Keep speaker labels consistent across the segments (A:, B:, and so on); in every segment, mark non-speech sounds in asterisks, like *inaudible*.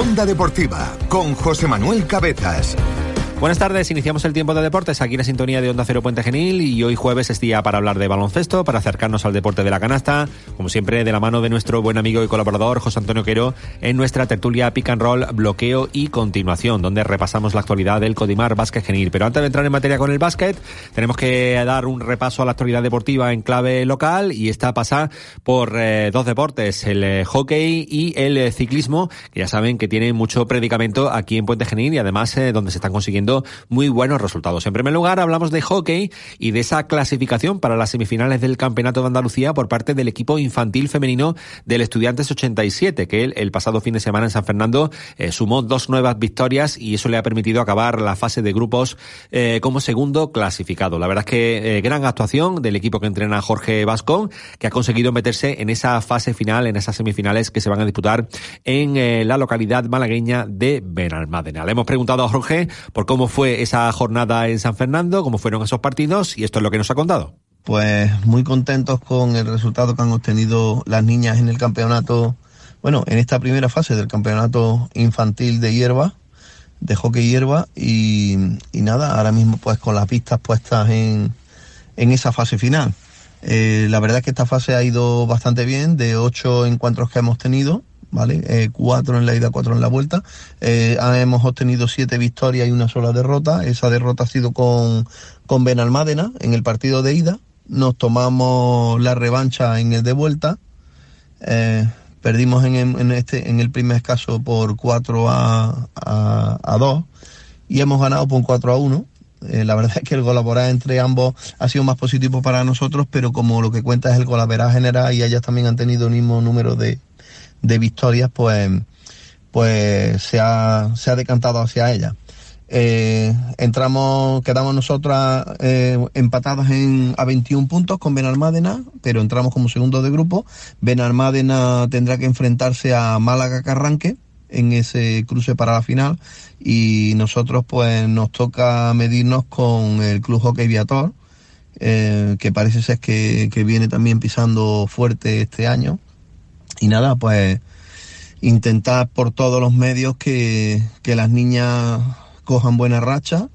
A: Onda Deportiva con José Manuel Cabezas.
B: Buenas tardes, iniciamos el tiempo de deportes aquí en la sintonía de Onda Cero Puente Genil y hoy jueves es día para hablar de baloncesto, para acercarnos al deporte de la canasta, como siempre de la mano de nuestro buen amigo y colaborador José Antonio Quero en nuestra tertulia Pick and Roll, bloqueo y continuación, donde repasamos la actualidad del Codimar Básquet Genil. Pero antes de entrar en materia con el básquet, tenemos que dar un repaso a la actualidad deportiva en clave local y esta pasa por eh, dos deportes, el eh, hockey y el eh, ciclismo, que ya saben que tienen mucho predicamento aquí en Puente Genil y además donde se están consiguiendo muy buenos resultados. En primer lugar, hablamos de hockey y de esa clasificación para las semifinales del Campeonato de Andalucía por parte del equipo infantil femenino del Estudiantes 87, que el, pasado fin de semana en San Fernando eh, sumó dos nuevas victorias y eso le ha permitido acabar la fase de grupos eh, como segundo clasificado. La verdad es que eh, gran actuación del equipo que entrena Jorge Vascón, que ha conseguido meterse en esa fase final, en esas semifinales que se van a disputar en la localidad malagueña de Benalmádena. Le hemos preguntado a Jorge por cómo cómo fue esa jornada en San Fernando, cómo fueron esos partidos y esto es lo que nos ha contado.
C: Pues muy contentos con el resultado que han obtenido las niñas en el campeonato, bueno, en esta primera fase del campeonato infantil de hierba, de hockey hierba y, nada, ahora mismo pues con las pistas puestas en, en esa fase final. Eh, la verdad es que esta fase ha ido bastante bien, de ocho encuentros que hemos tenido, ¿vale? Eh, cuatro en la ida, cuatro en la vuelta. Eh, hemos obtenido siete victorias y una sola derrota. Esa derrota ha sido con, con Benalmádena en el partido de ida. Nos tomamos la revancha en el de vuelta. Eh, perdimos en, en, este, en el primer caso por 4 a, a, 2 y hemos ganado por 4 a 1. Eh, la verdad es que el colaborar entre ambos ha sido más positivo para nosotros, pero como lo que cuenta es el colaborar general y ellas también han tenido el mismo número de, de victorias, pues, pues se ha, se ha decantado hacia ella. Eh, entramos, quedamos nosotras eh, empatadas en, a 21 puntos con Benalmádena, pero entramos como segundo de grupo. Benalmádena tendrá que enfrentarse a Málaga Carranque en ese cruce para la final y nosotros pues nos toca medirnos con el Club Hockey Viator, eh, que parece ser que, que viene también pisando fuerte este año y nada, pues intentar por todos los medios que, que las niñas cojan buena racha,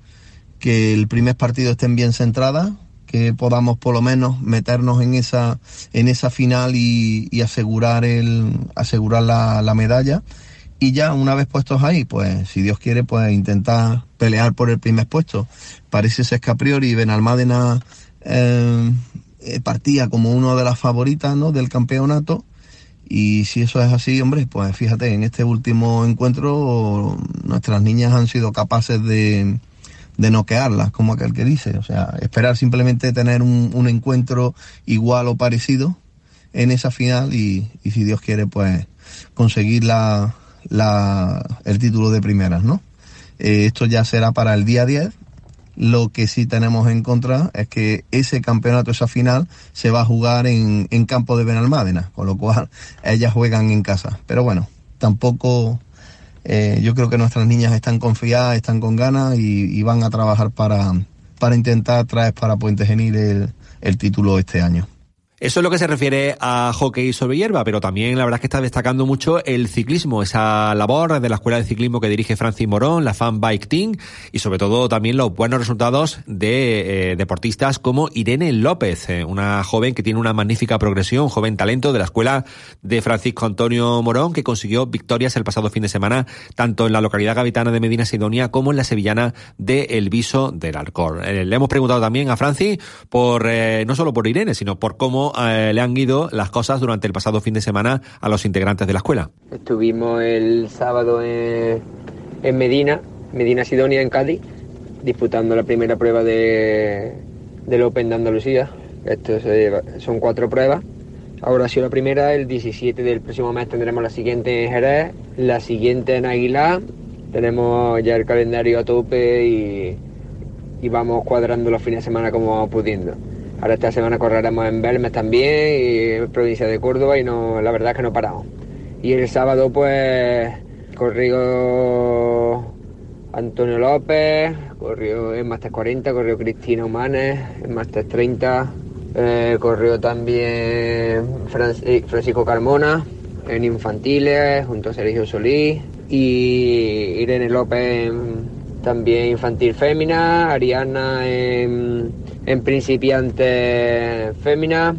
C: que el primer partido estén bien centradas, que podamos por lo menos meternos en esa, en esa final y, asegurar, el, asegurar la, la, medalla. Y ya una vez puestos ahí, pues si Dios quiere, pues intentar pelear por el primer puesto. Parece ser que a priori Benalmádena eh, partía como una de las favoritas ¿no? del campeonato y si eso es así, hombre, pues fíjate, en este último encuentro nuestras niñas han sido capaces de, de noquearlas, como aquel que dice. O sea, esperar simplemente tener un, un encuentro igual o parecido en esa final y, y si Dios quiere, pues conseguir la, la, el título de primeras, ¿no? Eh, esto ya será para el día 10 lo que sí tenemos en contra es que ese campeonato, esa final, se va a jugar en, en campo de Benalmádena, con lo cual ellas juegan en casa. Pero bueno, tampoco eh, yo creo que nuestras niñas están confiadas, están con ganas y, van a trabajar para, para intentar traer para Puente Genil el, el título este año.
B: Eso es lo que se refiere a hockey sobre hierba, pero también la verdad es que está destacando mucho el ciclismo, esa labor de la escuela de ciclismo que dirige Francis Morón, la Fan Bike Team, y sobre todo también los buenos resultados de eh, deportistas como Irene López, eh, una joven que tiene una magnífica progresión, joven talento de la escuela de Francisco Antonio Morón, que consiguió victorias el pasado fin de semana, tanto en la localidad gavitana de Medina Sidonia como en la sevillana de El Viso del Alcor. Eh, le hemos preguntado también a Francis por, no solo por Irene, sino por cómo eh, le han ido las cosas durante el pasado fin de semana a los integrantes de la escuela.
D: Estuvimos el sábado en, en Medina, Medina Sidonia, en Cádiz, disputando la primera prueba de, del Open de Andalucía. Estos son cuatro pruebas. Ahora ha sido la primera, el 17 del próximo mes tendremos la siguiente en Jerez, la siguiente en Aguilar. Tenemos ya el calendario a tope y, y vamos cuadrando los fines de semana como vamos pudiendo. Ahora esta semana correremos en Belmes también, y en provincia de Córdoba, y no, la verdad es que no paramos. Y el sábado, pues, corrió Antonio López, corrió en Master 40, corrió Cristina Humanes en Master 30, eh, corrió también Francisco Carmona, en infantiles junto a Sergio Solís y Irene López también infantil fémina, Ariana en, en principiante fémina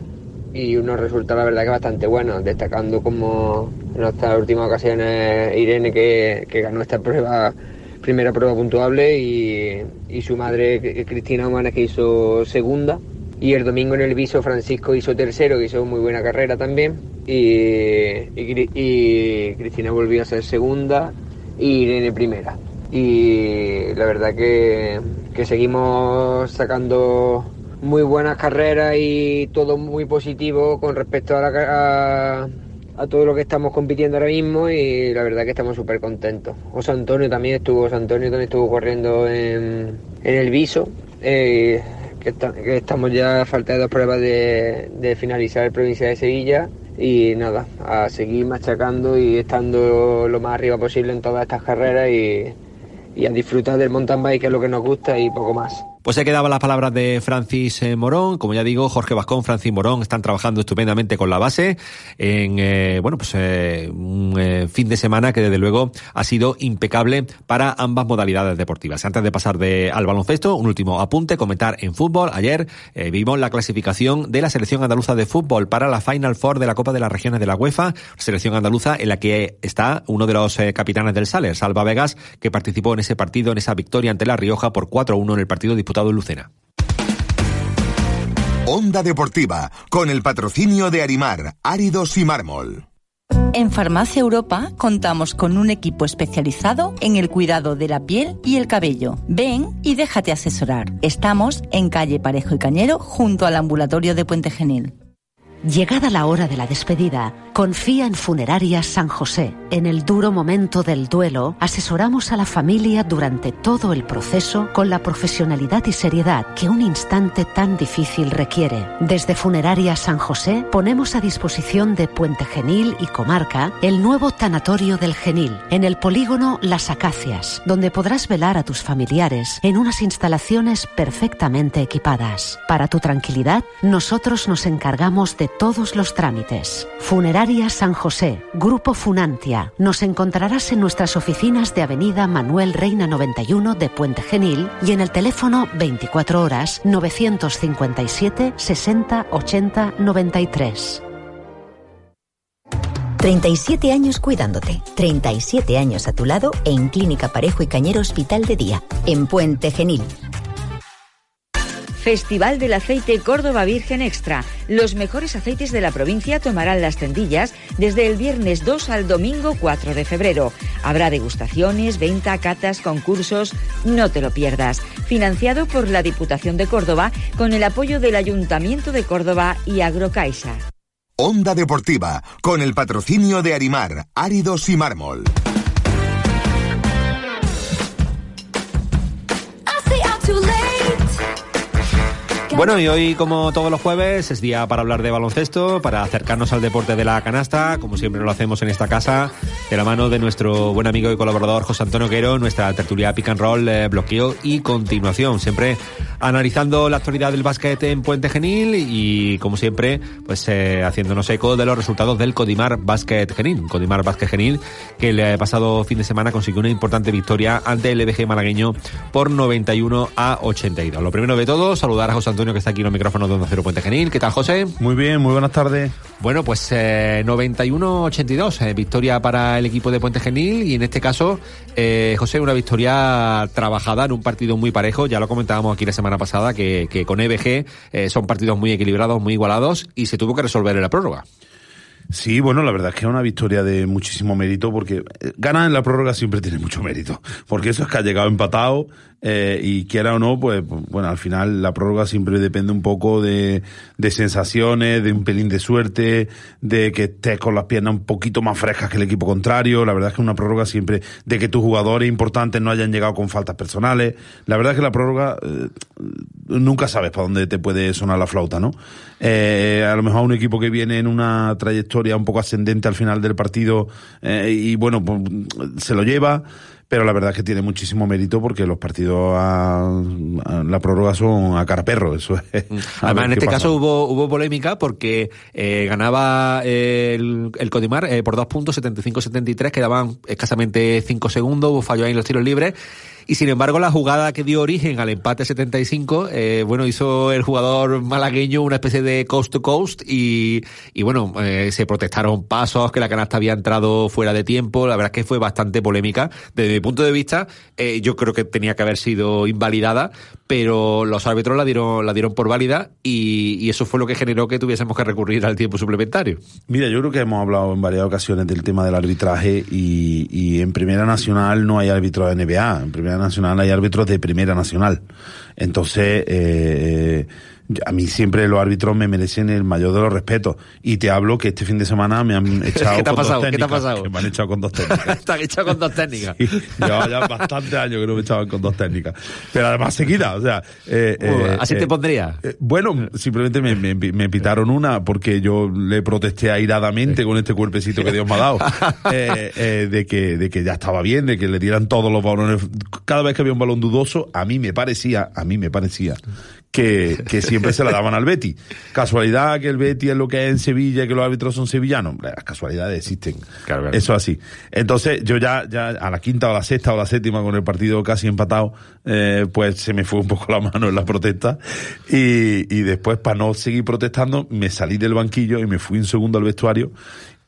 D: y unos resultados la verdad que bastante buenos, destacando como en estas últimas ocasiones Irene que, que ganó esta prueba, primera prueba puntuable y, y su madre Cristina Humanes que hizo segunda. Y el domingo en el viso Francisco hizo tercero, que hizo muy buena carrera también. Y, y, y Cristina volvió a ser segunda y Irene primera. Y la verdad que, que seguimos sacando muy buenas carreras y todo muy positivo con respecto a, la, a, todo lo que estamos compitiendo ahora mismo y la verdad que estamos súper contentos. José Antonio también estuvo, José Antonio también estuvo corriendo en, en el viso. Eh, que, estamos ya a falta de dos pruebas de, de finalizar el provincia de Sevilla y nada, a seguir machacando y estando lo más arriba posible en todas estas carreras y, y a disfrutar del mountain bike que es lo que nos gusta y poco más.
B: Pues se quedaban las palabras de Francis eh, Morón. Como ya digo, Jorge Vascón, Francis Morón están trabajando estupendamente con la base en, eh, bueno, pues eh, un fin de semana que desde luego ha sido impecable para ambas modalidades deportivas. Antes de pasar de, al baloncesto, un último apunte, comentar en fútbol. Ayer vimos la clasificación de la selección andaluza de fútbol para la Final Four de la Copa de las Regiones de la UEFA, selección andaluza en la que está uno de los capitanes del Saler, Salva Vegas, que participó en ese partido, en esa victoria ante La Rioja por 4-1 en el partido disputado Lucena.
A: Onda Deportiva, con el patrocinio de Arimar, Áridos y Mármol.
E: En Farmacia Europa contamos con un equipo especializado en el cuidado de la piel y el cabello. Ven y déjate asesorar. Estamos en calle Parejo y Cañero junto al ambulatorio de Puente Genil.
F: Llegada la hora de la despedida, confía en Funerarias San José. En el duro momento del duelo, asesoramos a la familia durante todo el proceso con la profesionalidad y seriedad que un instante tan difícil requiere. Desde Funerarias San José ponemos a disposición de Puente Genil y Comarca el nuevo tanatorio del Genil, en el polígono Las Acacias, donde podrás velar a tus familiares en unas instalaciones perfectamente equipadas. Para tu tranquilidad, nosotros nos encargamos de todos los trámites. Funeraria San José, Grupo Funantia. Nos encontrarás en nuestras oficinas de Avenida Manuel Reina 91 de Puente Genil y en el teléfono 24 horas 957 60 80 93.
G: 37 años cuidándote, 37 años a tu lado en Clínica Parejo y Cañero Hospital de Día, en Puente Genil.
H: Festival del Aceite Córdoba Virgen Extra. Los mejores aceites de la provincia tomarán las tendillas desde el viernes 2 al domingo 4 de febrero. Habrá degustaciones, venta, catas, concursos. No te lo pierdas. Financiado por la Diputación de Córdoba con el apoyo del Ayuntamiento de Córdoba y Agrocaixa.
A: Onda Deportiva, con el patrocinio de Arimar, Áridos y Mármol.
B: Bueno, y hoy, como todos los jueves, es día para hablar de baloncesto, para acercarnos al deporte de la canasta, como siempre lo hacemos en esta casa, de la mano de nuestro buen amigo y colaborador José Antonio Quero, nuestra tertulia pick and roll, eh, bloqueo y continuación. Siempre analizando la actualidad del básquet en Puente Genil y, como siempre, pues eh, haciéndonos eco de los resultados del Codimar Básquet Genil. Codimar Básquet Genil, que el pasado fin de semana consiguió una importante victoria ante el EBG malagueño por 91 a 82. Lo primero de todo, saludar a José Antonio que está aquí en los micrófonos de Onda Cero Puente Genil. ¿Qué tal, José?
I: Muy bien, muy buenas tardes.
B: Bueno, pues eh, 91-82, eh, victoria para el equipo de Puente Genil y en este caso, eh, José, una victoria trabajada en un partido muy parejo. Ya lo comentábamos aquí la semana pasada que, que con EBG eh, son partidos muy equilibrados, muy igualados y se tuvo que resolver en la prórroga.
I: Sí, bueno, la verdad es que es una victoria de muchísimo mérito porque ganar en la prórroga siempre tiene mucho mérito. Porque eso es que ha llegado empatado eh, y quiera o no, pues bueno, al final la prórroga siempre depende un poco de, de sensaciones, de un pelín de suerte, de que estés con las piernas un poquito más frescas que el equipo contrario. La verdad es que una prórroga siempre, de que tus jugadores importantes no hayan llegado con faltas personales. La verdad es que la prórroga eh, nunca sabes para dónde te puede sonar la flauta, ¿no? Eh, a lo mejor un equipo que viene en una trayectoria un poco ascendente al final del partido y bueno, pues, se lo lleva pero la verdad es que tiene muchísimo mérito porque los partidos a, a la prórroga son a cara perro, eso es. *laughs*
B: Además, en este caso hubo, hubo polémica porque eh, ganaba eh, el, el Codimar eh, por dos puntos, 75-73, quedaban escasamente cinco segundos, hubo fallo ahí en los tiros libres y sin embargo, la jugada que dio origen al empate 75, eh, bueno, hizo el jugador malagueño una especie de coast to coast y, y bueno, eh, se protestaron pasos, que la canasta había entrado fuera de tiempo. La verdad es que fue bastante polémica. Desde mi punto de vista, eh, yo creo que tenía que haber sido invalidada, pero los árbitros la dieron, la dieron por válida y, y eso fue lo que generó que tuviésemos que recurrir al tiempo suplementario.
I: Mira, yo creo que hemos hablado en varias ocasiones del tema del arbitraje y, y en Primera Nacional no hay árbitros de NBA. En Primera Nacional hay árbitros de Primera Nacional. Entonces, eh, a mí siempre los árbitros me merecen el mayor de los respetos. Y te hablo que este fin de semana me han echado *laughs*
B: ¿Qué te ha
I: con
B: pasado?
I: dos
B: ¿Qué te ha
I: técnicas.
B: pasado?
I: Que me han echado con dos *laughs* técnicas.
B: Está hecho con dos técnicas. *laughs*
I: Sí, llevaba ya bastantes años que no me echaban con dos técnicas. Pero además seguida, o sea... eh, eh,
B: Así te
I: eh,
B: pondría.
I: bueno, simplemente me, me, me pitaron una porque yo le protesté airadamente con este cuerpecito que Dios me ha dado de que de que ya estaba bien, de que le dieran todos los balones. Cada vez que había un balón dudoso, a mí me parecía, a mí me parecía que, que siempre se la daban al Betty. Casualidad que el Betty es lo que es en Sevilla y que los árbitros son sevillanos. Las casualidades existen.
B: Claro, claro.
I: Eso así. Entonces, yo ya, ya a la quinta o la sexta o la séptima con el partido casi empatado, eh, pues se me fue un poco la mano en la protesta. Y, y después, para no seguir protestando, me salí del banquillo y me fui un segundo al vestuario.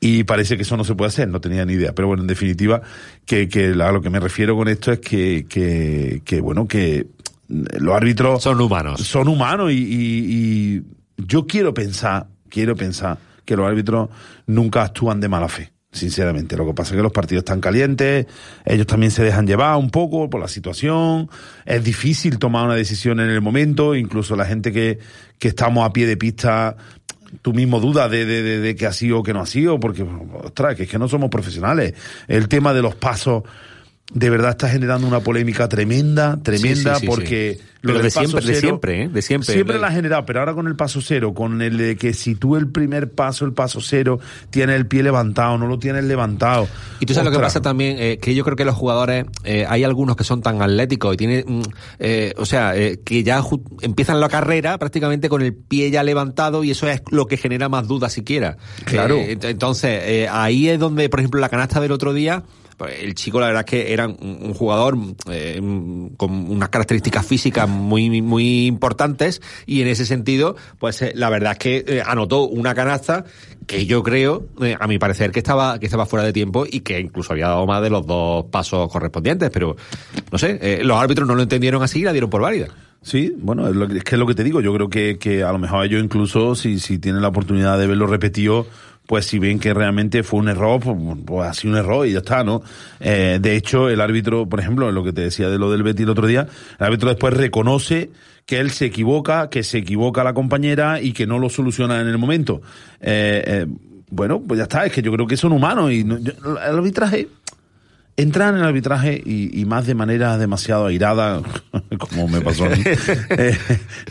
I: Y parece que eso no se puede hacer, no tenía ni idea. Pero bueno, en definitiva, que, que a lo que me refiero con esto es que, que, que bueno, que los árbitros
B: Son humanos.
I: son humanos y, y- y yo quiero pensar, quiero pensar que los árbitros nunca actúan de mala fe. Sinceramente, lo que pasa es que los partidos están calientes, ellos también se dejan llevar un poco por la situación, es difícil tomar una decisión en el momento, incluso la gente que, que estamos a pie de pista, tú mismo dudas de, de, de, de que ha sido o que no ha sido, porque, ostras, que es que no somos profesionales. El tema de los pasos, de verdad está generando una polémica tremenda, tremenda,
B: Sí, sí, sí,
I: porque lo
B: Pero de siempre, de siempre, ¿eh? De siempre.
I: Siempre la ha generado, pero ahora con el paso cero, con el de que si tú el primer paso, el paso cero, tienes el pie levantado, no lo tienes levantado.
B: Y tú sabes lo que pasa también, eh, que yo creo que los jugadores, eh, hay algunos que son tan atléticos y tienen, mm, eh, o sea, que ya empiezan la carrera prácticamente con el pie ya levantado y eso es lo que genera más dudas siquiera.
I: Claro.
B: Ent- entonces, ahí es donde, por ejemplo, la canasta del otro día, el chico la verdad es que era un, jugador eh, con unas características físicas muy muy importantes y en ese sentido pues eh, la verdad es que eh, anotó una canasta que yo creo a mi parecer que estaba que estaba fuera de tiempo y que incluso había dado más de los dos pasos correspondientes pero no sé los árbitros no lo entendieron así y la dieron por válida
I: Sí, bueno, es, lo que, es que es lo que te digo. Yo creo que, que a lo mejor ellos incluso, si, si tienen la oportunidad de verlo repetido, pues si ven que realmente fue un error, pues, pues así un error y ya está, ¿no? Eh, de hecho, el árbitro, por ejemplo, lo que te decía de lo del Betty el otro día, el árbitro después reconoce que él se equivoca, que se equivoca la compañera y que no lo soluciona en el momento. Eh, eh, bueno, pues ya está, es que yo creo que son humanos y no- yo- el arbitraje entrar en el arbitraje y, y más de manera demasiado airada, *laughs* como me pasó a mí, *laughs* eh,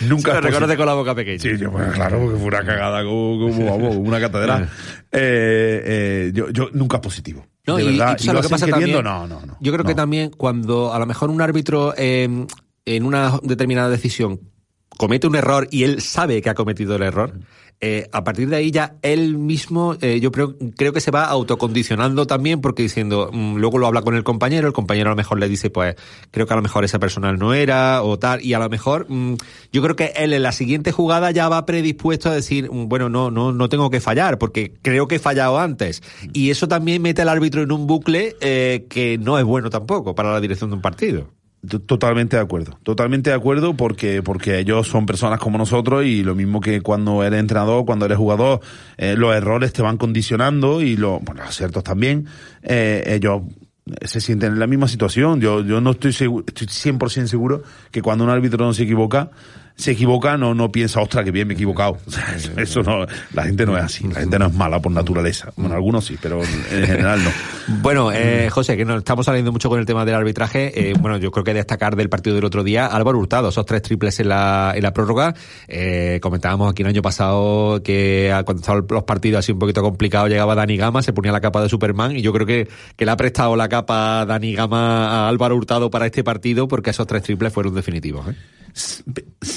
I: nunca es
B: recuerdo
I: posi-
B: con la boca pequeña
I: Sí, yo, pues, claro, porque fue una cagada como, como, vamos, como una catedral. *laughs* Eh, eh, yo, yo nunca es positivo.
B: No,
I: de
B: y,
I: verdad. Y lo
B: lo que pasa también.
I: no, no, no.
B: Yo creo que también cuando a lo mejor un árbitro eh, en una determinada decisión comete un error y él sabe que ha cometido el error, eh, a partir de ahí ya él mismo, eh, yo creo, creo que se va autocondicionando también porque diciendo, mm, luego lo habla con el compañero, el compañero a lo mejor le dice, pues creo que a lo mejor esa persona no era o tal, y a lo mejor mm, yo creo que él en la siguiente jugada ya va predispuesto a decir, mm, bueno, no, no, no tengo que fallar porque creo que he fallado antes. Y eso también mete al árbitro en un bucle eh, que no es bueno tampoco para la dirección de un partido.
I: Totalmente de acuerdo, totalmente de acuerdo porque porque ellos son personas como nosotros y lo mismo que cuando eres entrenador, cuando eres jugador, eh, los errores te van condicionando y los, bueno, los aciertos también, eh, ellos se sienten en la misma situación. Yo, yo no estoy seguro, estoy 100% seguro que cuando un árbitro no se equivoca, se equivoca, no, no piensa, ostras, que bien me he equivocado. *laughs* O sea, eso, eso no, la gente no es así, la gente no es mala por naturaleza. Bueno, algunos sí, pero en general no. *laughs*
B: Bueno, eh, José, que nos estamos saliendo mucho con el tema del arbitraje. Eh, bueno, yo creo que destacar del partido del otro día, Álvaro Hurtado, esos tres triples en la, en la prórroga. Eh, comentábamos aquí el año pasado que cuando estaban los partidos así un poquito complicados, llegaba Dani Gama, se ponía la capa de Superman y yo creo que, que le ha prestado la capa Dani Gama a Álvaro Hurtado para este partido porque esos tres triples fueron definitivos. ¿eh?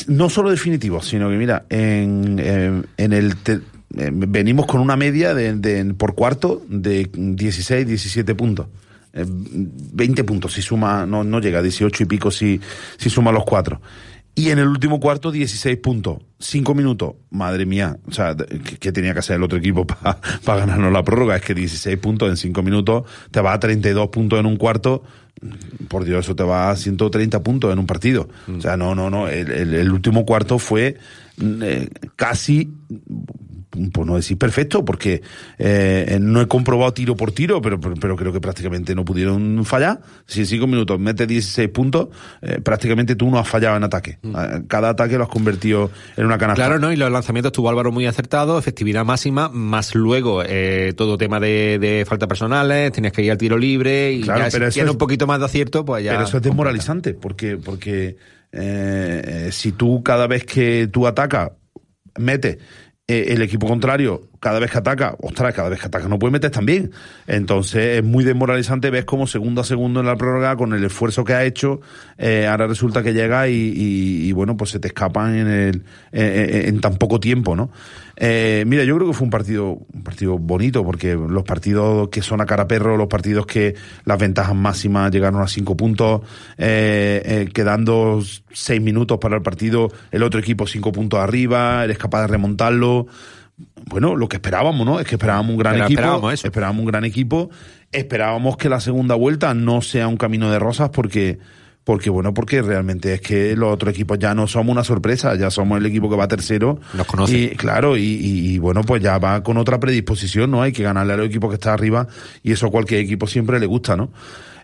I: No solo definitivos, sino que mira, en, en, en el... Te eh, venimos con una media de, de, por cuarto de 16, 17 puntos. Eh, 20 puntos si suma, no, no llega a 18 y pico si, si suma los cuatro. Y en el último cuarto, 16 puntos. 5 minutos. Madre mía. O sea, ¿qué, tenía que hacer el otro equipo *laughs* para pa ganarnos la prórroga? Es que 16 puntos en 5 minutos te va a 32 puntos en un cuarto. Por Dios, eso te va a 130 puntos en un partido. O sea, no, no, no. El último cuarto fue eh, casi por no decir perfecto, porque eh, no he comprobado tiro por tiro, pero, pero, pero, creo que prácticamente no pudieron fallar. Si en cinco minutos metes 16 puntos, eh, prácticamente tú no has fallado en ataque. Mm. Cada ataque lo has convertido en una canasta.
B: Claro, ¿no? Y los lanzamientos tuvo Álvaro muy acertado, efectividad máxima, más luego eh, todo tema de, de falta personales, tenías que ir al tiro libre y
I: claro,
B: ya
I: pero
B: si tienes
I: es,
B: un poquito más de acierto, pues ya...
I: Pero eso es desmoralizante, porque, porque si tú cada vez que tú atacas, metes eh, el equipo contrario cada vez que ataca, ostras, cada vez que ataca no puede meter también. Entonces es muy desmoralizante, ves como segundo a segundo en la prórroga, con el esfuerzo que ha hecho, eh, ahora resulta que llega y, y, y, bueno, pues se te escapan en, el, en, en tan poco tiempo, ¿no? Eh, mira, yo creo que fue un partido, un partido bonito, porque los partidos que son a cara perro, los partidos que las ventajas máximas llegaron a cinco puntos, eh, eh, quedando seis minutos para el partido, el otro equipo cinco puntos arriba, eres capaz de remontarlo bueno, lo que esperábamos, ¿no? Es que esperábamos un gran
B: Pero
I: equipo.
B: esperábamos eso.
I: Esperábamos un gran equipo. Esperábamos que la segunda vuelta no sea un camino de rosas porque, porque bueno, porque realmente es que los otros equipos ya no somos una sorpresa, ya somos el equipo que va tercero.
B: Nos conoce.
I: Y claro, y, y, y, bueno, pues ya va con otra predisposición, ¿no? Hay que ganarle al equipo que está arriba y eso a cualquier equipo siempre le gusta, ¿no?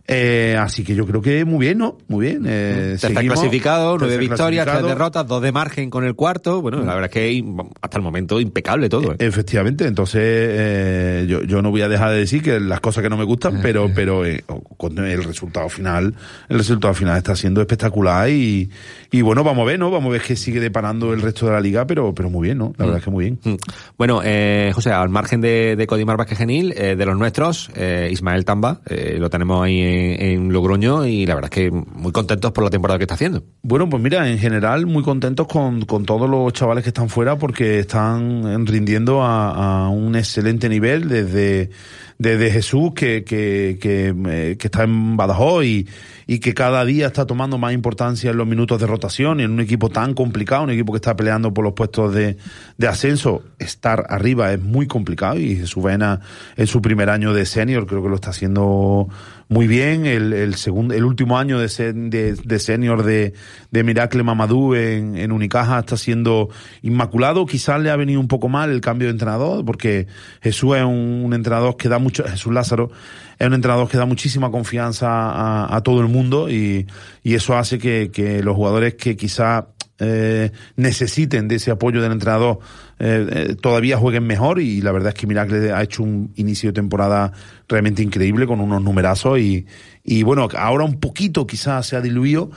I: Eh, así que yo creo que muy bien, ¿no? Muy bien. Eh,
B: tercer clasificado, nueve victorias, tres derrotas, dos de margen con el cuarto. Bueno, la verdad es que hasta el momento impecable todo. ¿eh?
I: Efectivamente, entonces eh, yo, yo no voy a dejar de decir que las cosas que no me gustan, pero pero eh, con el resultado final, el resultado final está siendo espectacular y, y bueno, vamos a ver, ¿no? Vamos a ver que sigue deparando el resto de la liga, pero pero muy bien, ¿no? La verdad es que muy bien.
B: Mm. Bueno, eh, José, al margen de, de Codimar Vázquez Genil, eh, de los nuestros, eh, Ismael Tamba, eh, lo tenemos ahí en, en, Logroño y la verdad es que muy contentos por la temporada que está haciendo.
I: Bueno, pues mira, en general muy contentos con, con todos los chavales que están fuera porque están rindiendo a, a un excelente nivel desde desde Jesús que, que, que, eh, que está en Badajoz y, y, que cada día está tomando más importancia en los minutos de rotación y en un equipo tan complicado, un equipo que está peleando por los puestos de, de ascenso, estar arriba es muy complicado y Jesús Vena en su primer año de senior creo que lo está haciendo muy bien. El, segundo, el último año de, de, de senior de, de Miracle Mamadou en, en Unicaja está siendo inmaculado. Quizás le ha venido un poco mal el cambio de entrenador, porque Jesús es un, un entrenador que da Jesús Lázaro es un entrenador que da muchísima confianza a, todo el mundo y, eso hace que, los jugadores que quizás eh, necesiten de ese apoyo del entrenador eh, eh, todavía jueguen mejor y la verdad es que Miracle ha hecho un inicio de temporada realmente increíble con unos numerazos y, y bueno, ahora un poquito quizás se ha diluido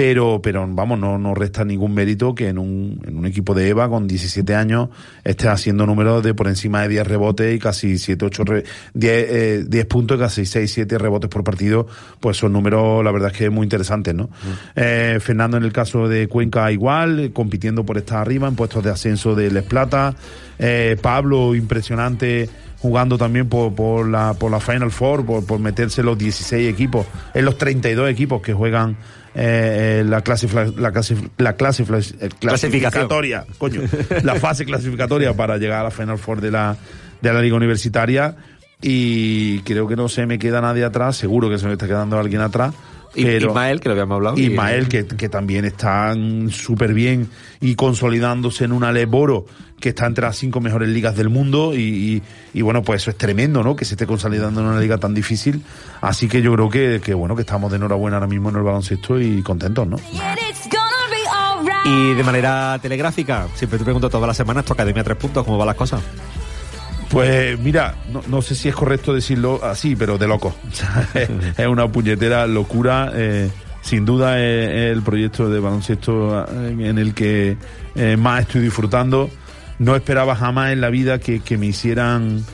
I: pero, pero vamos, no, no resta ningún mérito que en un, en un equipo de EVA con 17 años esté haciendo números de por encima de 10 rebotes y casi 7, 8, re, 10, eh, 10 puntos y casi 6, 7 rebotes por partido, pues son números, la verdad es que muy interesantes, ¿no? Mm. Eh, Fernando en el caso de Cuenca igual, compitiendo por estar arriba en puestos de ascenso de Les Plata, eh, Pablo impresionante jugando también por, por, la, por la Final Four, por, por meterse los 16 equipos, en los 32 equipos que juegan eh, la, clasif la, clasif la clasif clasificatoria, coño, la fase clasificatoria para llegar a la Final Four de la, de la Liga Universitaria y creo que no se me queda nadie atrás, seguro que se me está quedando alguien atrás.
B: Pero Ismael, que lo habíamos hablado.
I: Ismael, que, que también están súper bien y consolidándose en una Leboro que está entre las cinco mejores ligas del mundo y, y, y, bueno, pues eso es tremendo, ¿no? Que se esté consolidando en una liga tan difícil. Así que yo creo que, que bueno, que estamos de enhorabuena ahora mismo en el baloncesto y contentos, ¿no?
B: Y de manera telegráfica, siempre te pregunto todas las semanas, tu Academia Tres Puntos, ¿cómo van las cosas?
I: Pues mira, no, sé si es correcto decirlo así, pero de loco. *laughs* es una puñetera locura. Eh, sin duda es, el proyecto de baloncesto eh, en el que eh, más estoy disfrutando. No esperaba jamás en la vida que, me hicieran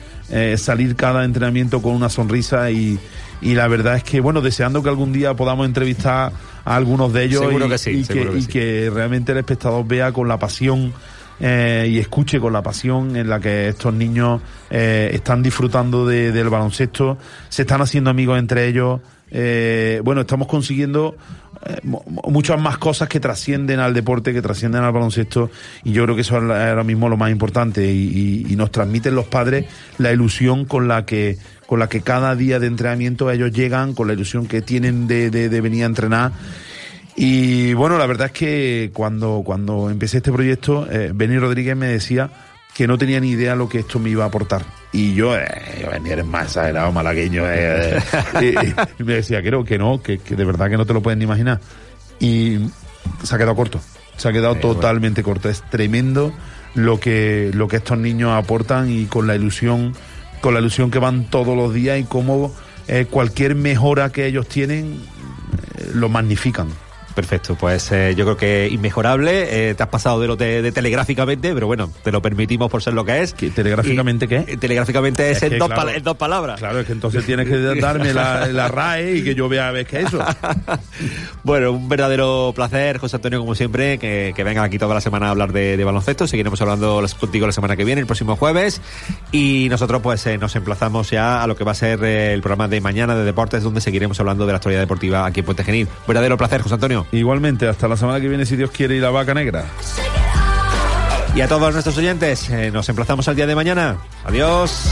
I: salir cada entrenamiento con una sonrisa y, la verdad es que, bueno, deseando que algún día podamos entrevistar a algunos de ellos y, que, realmente el espectador vea con la pasión eh, y escuche con la pasión en la que estos niños eh, están disfrutando del baloncesto, se están haciendo amigos entre ellos. Eh, bueno, estamos consiguiendo muchas más cosas que trascienden al deporte, que trascienden al baloncesto, y yo creo que eso es ahora mismo lo más importante, y, nos transmiten los padres la ilusión con la que con la que cada día de entrenamiento ellos llegan, con la ilusión que tienen de, de venir a entrenar y bueno, la verdad es que cuando, cuando empecé este proyecto, eh, Benny Rodríguez me decía que no tenía ni idea lo que esto me iba a aportar. Y yo, eh, Benny, eres más exagerado, malagueño. Eh, eh". *laughs* y, me decía, creo que no, que, de verdad que no te lo pueden ni imaginar. Y se ha quedado corto, se ha quedado totalmente corto. Es tremendo lo que, lo que estos niños aportan y con la ilusión, con la ilusión que van todos los días y cómo cualquier mejora que ellos tienen lo magnifican.
B: Perfecto, pues eh, yo creo que inmejorable. Eh, te has pasado de lo de, telegráficamente, pero bueno, te lo permitimos por ser lo que es.
I: ¿Telegráficamente qué?
B: Eh, telegráficamente es, en, dos dos palabras.
I: Claro, es que entonces tienes que darme la, RAE y que yo vea a ver qué es eso. *laughs*
B: bueno, un verdadero placer, José Antonio, como siempre, que, que vengan aquí toda la semana a hablar de, baloncesto. Seguiremos hablando contigo la semana que viene, el próximo jueves. Y nosotros pues nos emplazamos ya a lo que va a ser el programa de mañana de deportes, donde seguiremos hablando de la actualidad deportiva aquí en Puente Genil. Verdadero placer, José Antonio.
I: Igualmente, hasta la semana que viene, si Dios quiere, y la vaca negra.
B: Y a todos nuestros oyentes, eh, nos emplazamos al día de mañana. Adiós.